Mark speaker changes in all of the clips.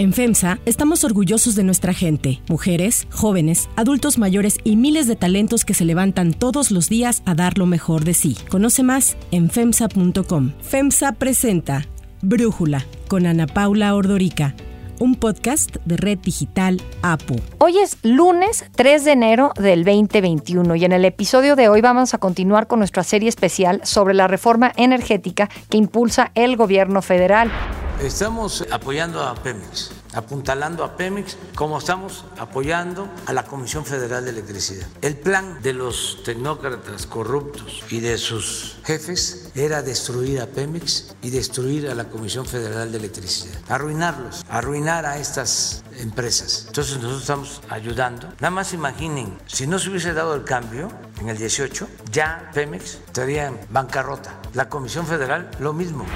Speaker 1: En FEMSA estamos orgullosos de nuestra gente, mujeres, jóvenes, adultos mayores y miles de talentos que se levantan todos los días a dar lo mejor de sí. Conoce más en FEMSA.com. FEMSA presenta Brújula con Ana Paula Ordorica un podcast de Red Digital APU.
Speaker 2: Hoy es lunes 3 de enero del 2021 y en el episodio de hoy vamos a continuar con nuestra serie especial sobre la reforma energética que impulsa el gobierno federal.
Speaker 3: Estamos apoyando a Pemex, apuntalando a Pemex, como estamos apoyando a la Comisión Federal de Electricidad. El plan de los tecnócratas corruptos y de sus jefes era destruir a Pemex y destruir a la Comisión Federal de Electricidad, arruinarlos, arruinar a estas empresas. Entonces nosotros estamos ayudando. Nada más imaginen, si no se hubiese dado el cambio en el 18, ya Pemex estaría en bancarrota. La Comisión Federal lo mismo.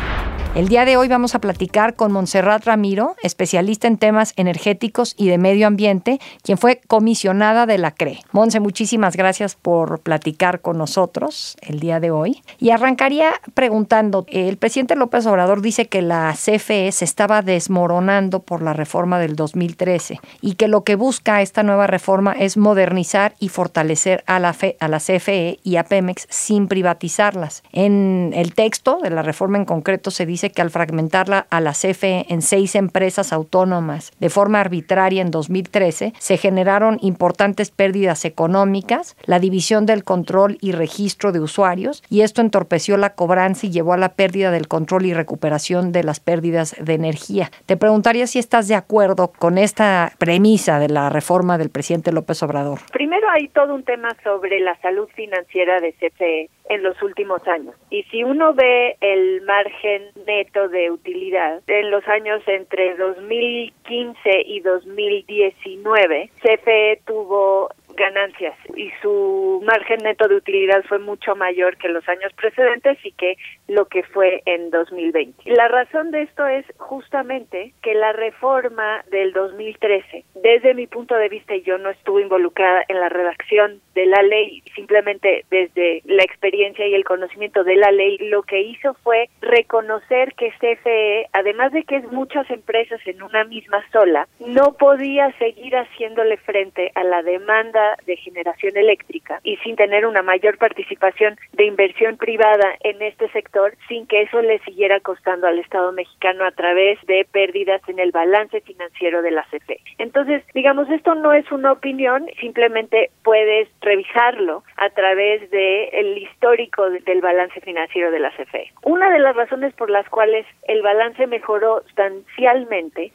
Speaker 2: El día de hoy vamos a platicar con Montserrat Ramiro, especialista en temas energéticos y de medio ambiente, quien fue comisionada de la CRE. Monse, muchísimas gracias por platicar con nosotros el día de hoy. Y arrancaría preguntando, el presidente López Obrador dice que la CFE se estaba desmoronando por la reforma del 2013 y que lo que busca esta nueva reforma es modernizar y fortalecer a la, a la CFE y a Pemex sin privatizarlas. En el texto de la reforma en concreto se dice que al fragmentarla a la CFE en seis empresas autónomas de forma arbitraria en 2013, se generaron importantes pérdidas económicas, la división del control y registro de usuarios, y esto entorpeció la cobranza y llevó a la pérdida del control y recuperación de las pérdidas de energía. Te preguntaría si estás de acuerdo con esta premisa de la reforma del presidente López Obrador.
Speaker 4: Primero hay todo un tema sobre la salud financiera de CFE en los últimos años. Y si uno ve el margen neto de utilidad en los años entre 2015 y 2019, CFE tuvo ganancias y su margen neto de utilidad fue mucho mayor que los años precedentes y que lo que fue en 2020. La razón de esto es justamente que la reforma del 2013, desde mi punto de vista, y yo no estuve involucrada en la redacción de la ley, simplemente desde la experiencia y el conocimiento de la ley, lo que hizo fue reconocer que CFE, además de que es muchas empresas en una misma sola, no podía seguir haciéndole frente a la demanda de generación eléctrica y sin tener una mayor participación de inversión privada en este sector sin que eso le siguiera costando al Estado mexicano a través de pérdidas en el balance financiero de la CFE. Entonces, digamos, esto no es una opinión, simplemente puedes revisarlo a través de el histórico del balance financiero de la CFE. Una de las razones por las cuales el balance mejoró sustancialmente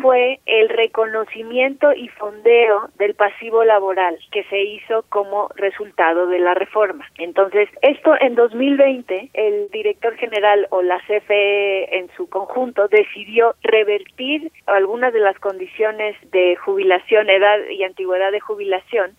Speaker 4: fue el reconocimiento y fondeo del pasivo laboral que se hizo como resultado de la reforma. Entonces, esto en 2020, el director general o la CFE en su conjunto decidió revertir algunas de las condiciones de jubilación, edad y antigüedad de jubilación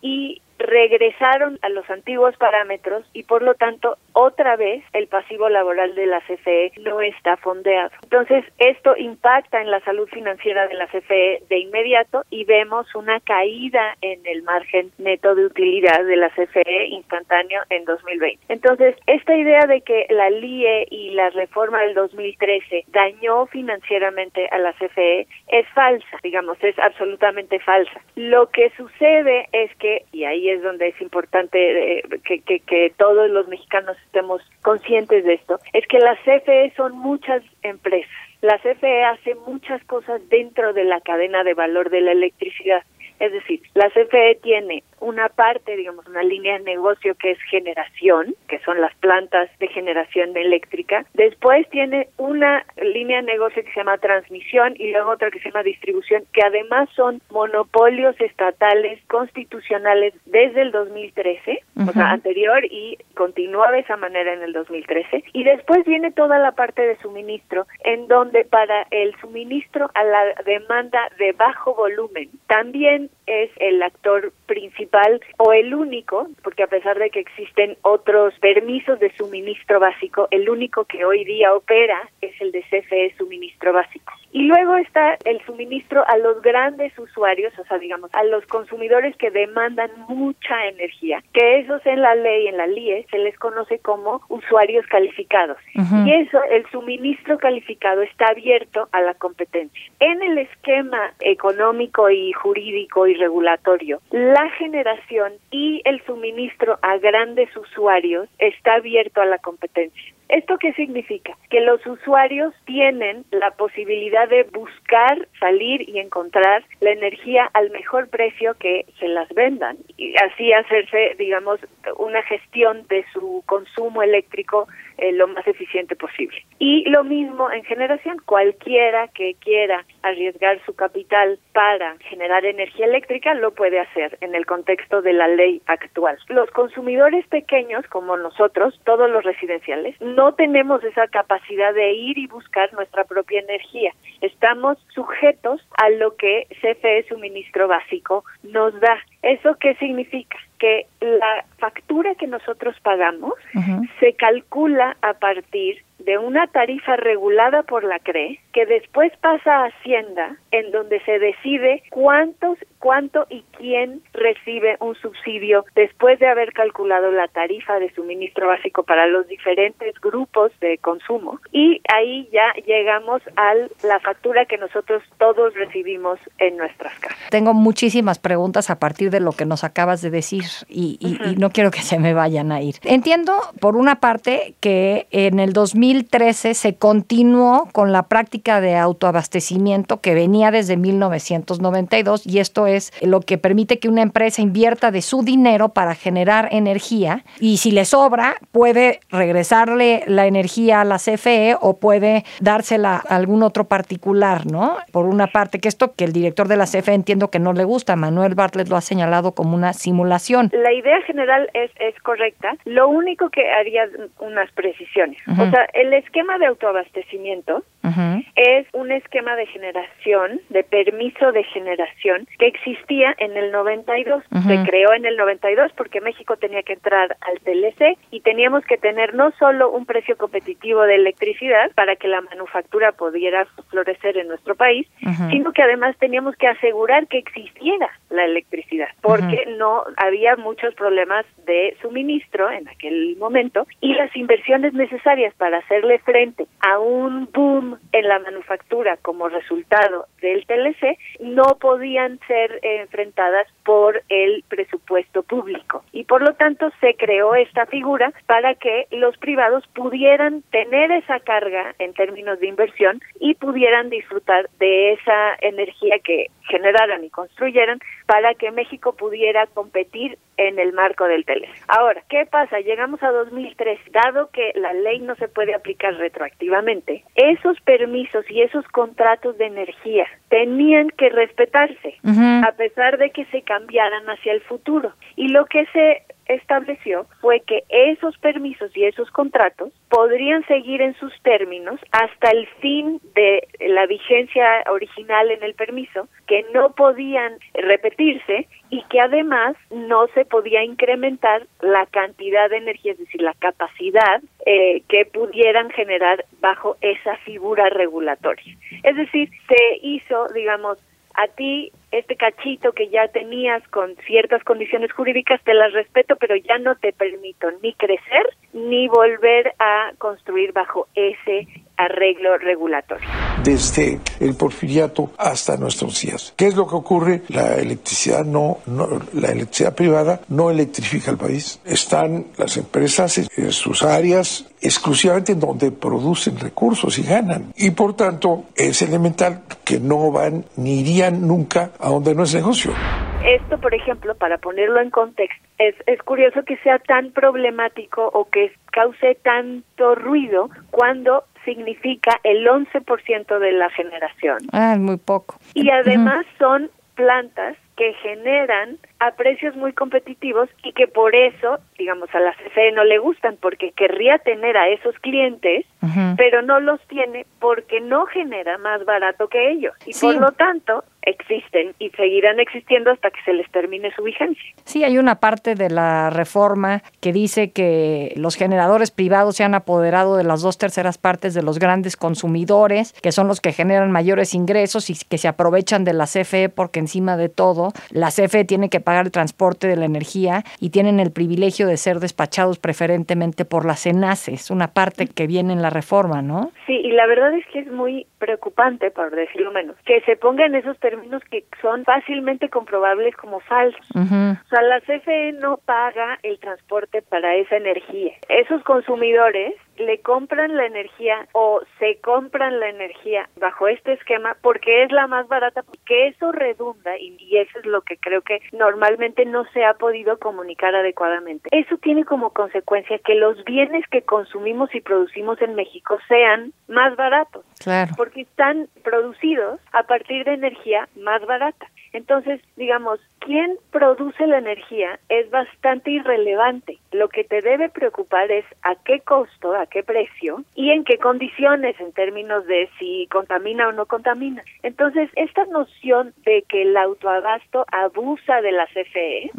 Speaker 4: y regresaron a los antiguos parámetros y por lo tanto otra vez el pasivo laboral de la CFE no está fondeado. Entonces esto impacta en la salud financiera de la CFE de inmediato y vemos una caída en el margen neto de utilidad de la CFE instantáneo en 2020. Entonces esta idea de que la LIE y la reforma del 2013 dañó financieramente a la CFE es falsa, digamos, es absolutamente falsa. Lo que sucede es que, y ahí es es donde es importante eh, que, que, que todos los mexicanos estemos conscientes de esto, es que las CFE son muchas empresas. La CFE hace muchas cosas dentro de la cadena de valor de la electricidad. Es decir, la CFE tiene una parte, digamos, una línea de negocio que es generación, que son las plantas de generación eléctrica. Después tiene una línea de negocio que se llama transmisión y luego otra que se llama distribución, que además son monopolios estatales constitucionales desde el 2013, o sea, anterior y continúa de esa manera en el 2013. Y después viene toda la parte de suministro, en donde para el suministro a la demanda de bajo volumen también es el actor principal o el único, porque a pesar de que existen otros permisos de suministro básico, el único que hoy día opera es el de CFE suministro básico. Y luego está el suministro a los grandes usuarios, o sea, digamos, a los consumidores que demandan mucha energía, que esos en la ley, en la LIE, se les conoce como usuarios calificados. Y eso, el suministro calificado está abierto a la competencia. En el esquema económico y jurídico y regulatorio, la generación y el suministro a grandes usuarios está abierto a la competencia. ¿Esto qué significa? Que los usuarios tienen la posibilidad de buscar, salir y encontrar la energía al mejor precio que se las vendan y así hacerse, digamos, una gestión de su consumo eléctrico eh, lo más eficiente posible. Y lo mismo en generación, cualquiera que quiera arriesgar su capital para generar energía eléctrica lo puede hacer en el contexto de la ley actual. Los consumidores pequeños como nosotros, todos los residenciales, no tenemos esa capacidad de ir y buscar nuestra propia energía. Estamos sujetos a lo que CFE Suministro Básico nos da. ¿Eso qué significa? Que la factura que nosotros pagamos se calcula a partir de una tarifa regulada por la CRE que después pasa a Hacienda en donde se decide cuántos cuánto y quién recibe un subsidio después de haber calculado la tarifa de suministro básico para los diferentes grupos de consumo y ahí ya llegamos a la factura que nosotros todos recibimos en nuestras casas.
Speaker 2: Tengo muchísimas preguntas a partir de lo que nos acabas de decir y, y no quiero que se me vayan a ir. Entiendo por una parte que en el 2013 se continuó con la práctica de autoabastecimiento que venía desde 1992 y esto es lo que permite que una empresa invierta de su dinero para generar energía y si le sobra puede regresarle la energía a la CFE o puede dársela a algún otro particular, ¿no? Por una parte, que esto que el director de la CFE entiendo que no le gusta, Manuel Bartlett lo ha señalado como una simulación.
Speaker 4: La idea general es, es correcta, lo único que haría unas precisiones, o sea, el esquema de autoabastecimiento es un esquema de generación, de permiso de generación que existía en el 92. Se creó en el 92 porque México tenía que entrar al TLC y teníamos que tener no solo un precio competitivo de electricidad para que la manufactura pudiera florecer en nuestro país, sino que además teníamos que asegurar que existiera la electricidad, porque no había muchos problemas de suministro en aquel momento y las inversiones necesarias para hacerle frente a un boom en la manufactura como resultado del TLC no podían ser enfrentadas por el presupuesto público. Y por lo tanto se creó esta figura para que los privados pudieran tener esa carga en términos de inversión y pudieran disfrutar de esa energía que generaran y construyeran para que México pudiera competir en el marco del TLC. Ahora, ¿qué pasa? Llegamos a 2003, dado que la ley no se puede aplicar retroactivamente, esos permisos y esos contratos de energía tenían que respetarse, a pesar de que se cambiaran hacia el futuro. Y lo que se estableció fue que esos permisos y esos contratos podrían seguir en sus términos hasta el fin de la vigencia original en el permiso, que no podían repetirse y que además no se podía incrementar la cantidad de energía, es decir, la capacidad eh, que pudieran generar bajo esa figura regulatoria. Es decir, se hizo, digamos, a ti este cachito que ya tenías con ciertas condiciones jurídicas, te las respeto, pero ya no te permito ni crecer ni volver a construir bajo ese arreglo regulatorio.
Speaker 5: Desde el porfiriato hasta nuestros días. ¿Qué es lo que ocurre? La electricidad no, la electricidad privada no electrifica el país. Están las empresas en sus áreas exclusivamente en donde producen recursos y ganan. Y por tanto es elemental que no van ni irían nunca a donde no es negocio.
Speaker 4: Esto, por ejemplo, para ponerlo en contexto, es, es curioso que sea tan problemático o que cause tanto ruido cuando significa el 11% de la generación.
Speaker 2: Ah, muy poco.
Speaker 4: Y además son plantas que generan a precios muy competitivos y que por eso, digamos, a la CFE no le gustan porque querría tener a esos clientes, pero no los tiene porque no genera más barato que ellos y por lo tanto existen y seguirán existiendo hasta que se les termine su vigencia.
Speaker 2: Sí, hay una parte de la reforma que dice que los generadores privados se han apoderado de las dos terceras partes de los grandes consumidores, que son los que generan mayores ingresos y que se aprovechan de la CFE porque encima de todo, la CFE tiene que pagar el transporte de la energía y tienen el privilegio de ser despachados preferentemente por las es una parte que viene en la reforma, ¿no?
Speaker 4: Sí, y la verdad es que es muy preocupante, por decirlo menos, que se pongan esos términos que son fácilmente comprobables como falsos. O sea, la CFE no paga el transporte para esa energía. Esos consumidores le compran la energía o se compran la energía bajo este esquema porque es la más barata, porque eso redunda y, eso es lo que creo que normalmente no se ha podido comunicar adecuadamente. Eso tiene como consecuencia que los bienes que consumimos y producimos en México sean más baratos,
Speaker 2: claro.
Speaker 4: porque están producidos a partir de energía más barata. Entonces, digamos, quién produce la energía es bastante irrelevante. Lo que te debe preocupar es a qué costo, a qué precio y en qué condiciones en términos de si contamina o no contamina. Entonces, esta noción de que el autoabasto abusa de la CFE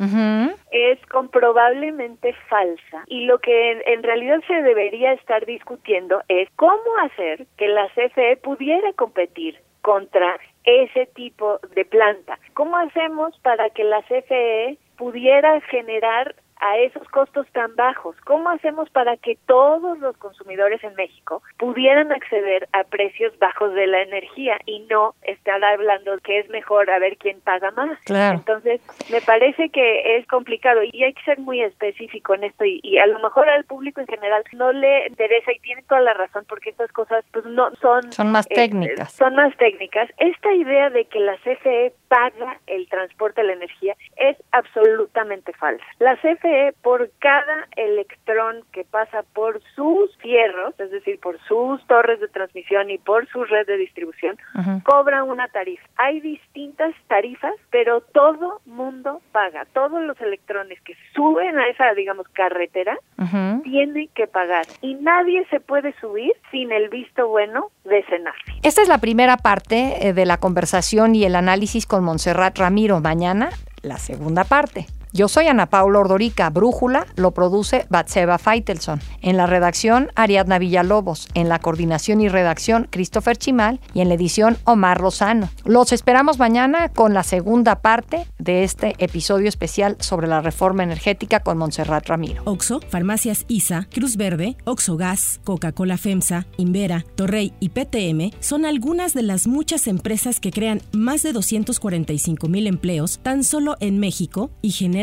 Speaker 4: es comprobablemente falsa y lo que en, en realidad se debería estar discutiendo es cómo hacer que la CFE pudiera competir contra ese tipo de planta. ¿Cómo hacemos para que la CFE pudiera generar a esos costos tan bajos? ¿Cómo hacemos para que todos los consumidores en México pudieran acceder a precios bajos de la energía y no estar hablando que es mejor a ver quién paga más? Entonces, me parece que es complicado y hay que ser muy específico en esto y, a lo mejor al público en general no le interesa y tiene toda la razón porque estas cosas pues no son
Speaker 2: son más eh, técnicas.
Speaker 4: son más técnicas. Esta idea de que la CFE paga el transporte de la energía es absolutamente falsa. La CFE por cada electrón que pasa por sus fierros, es decir, por sus torres de transmisión y por su red de distribución, cobra una tarifa. Hay distintas tarifas, pero todo mundo paga. Todos los electrones que suben a esa, digamos, carretera, tienen que pagar. Y nadie se puede subir sin el visto bueno de Senarfi.
Speaker 2: Esta es la primera parte eh, de la conversación y el análisis con Montserrat Ramiro. Mañana, la segunda parte. Yo soy Ana Paula Ordorica. Brújula lo produce Batseba Feitelson. En la redacción, Ariadna Villalobos. En la coordinación y redacción, Christopher Chimal. Y en la edición, Omar Lozano. Los esperamos mañana con la segunda parte de este episodio especial sobre la reforma energética con Montserrat Ramiro.
Speaker 1: Oxo, Farmacias ISA, Cruz Verde, Oxo Gas, Coca-Cola FEMSA, Invera, Torrey y PTM son algunas de las muchas empresas que crean más de 245 mil empleos tan solo en México y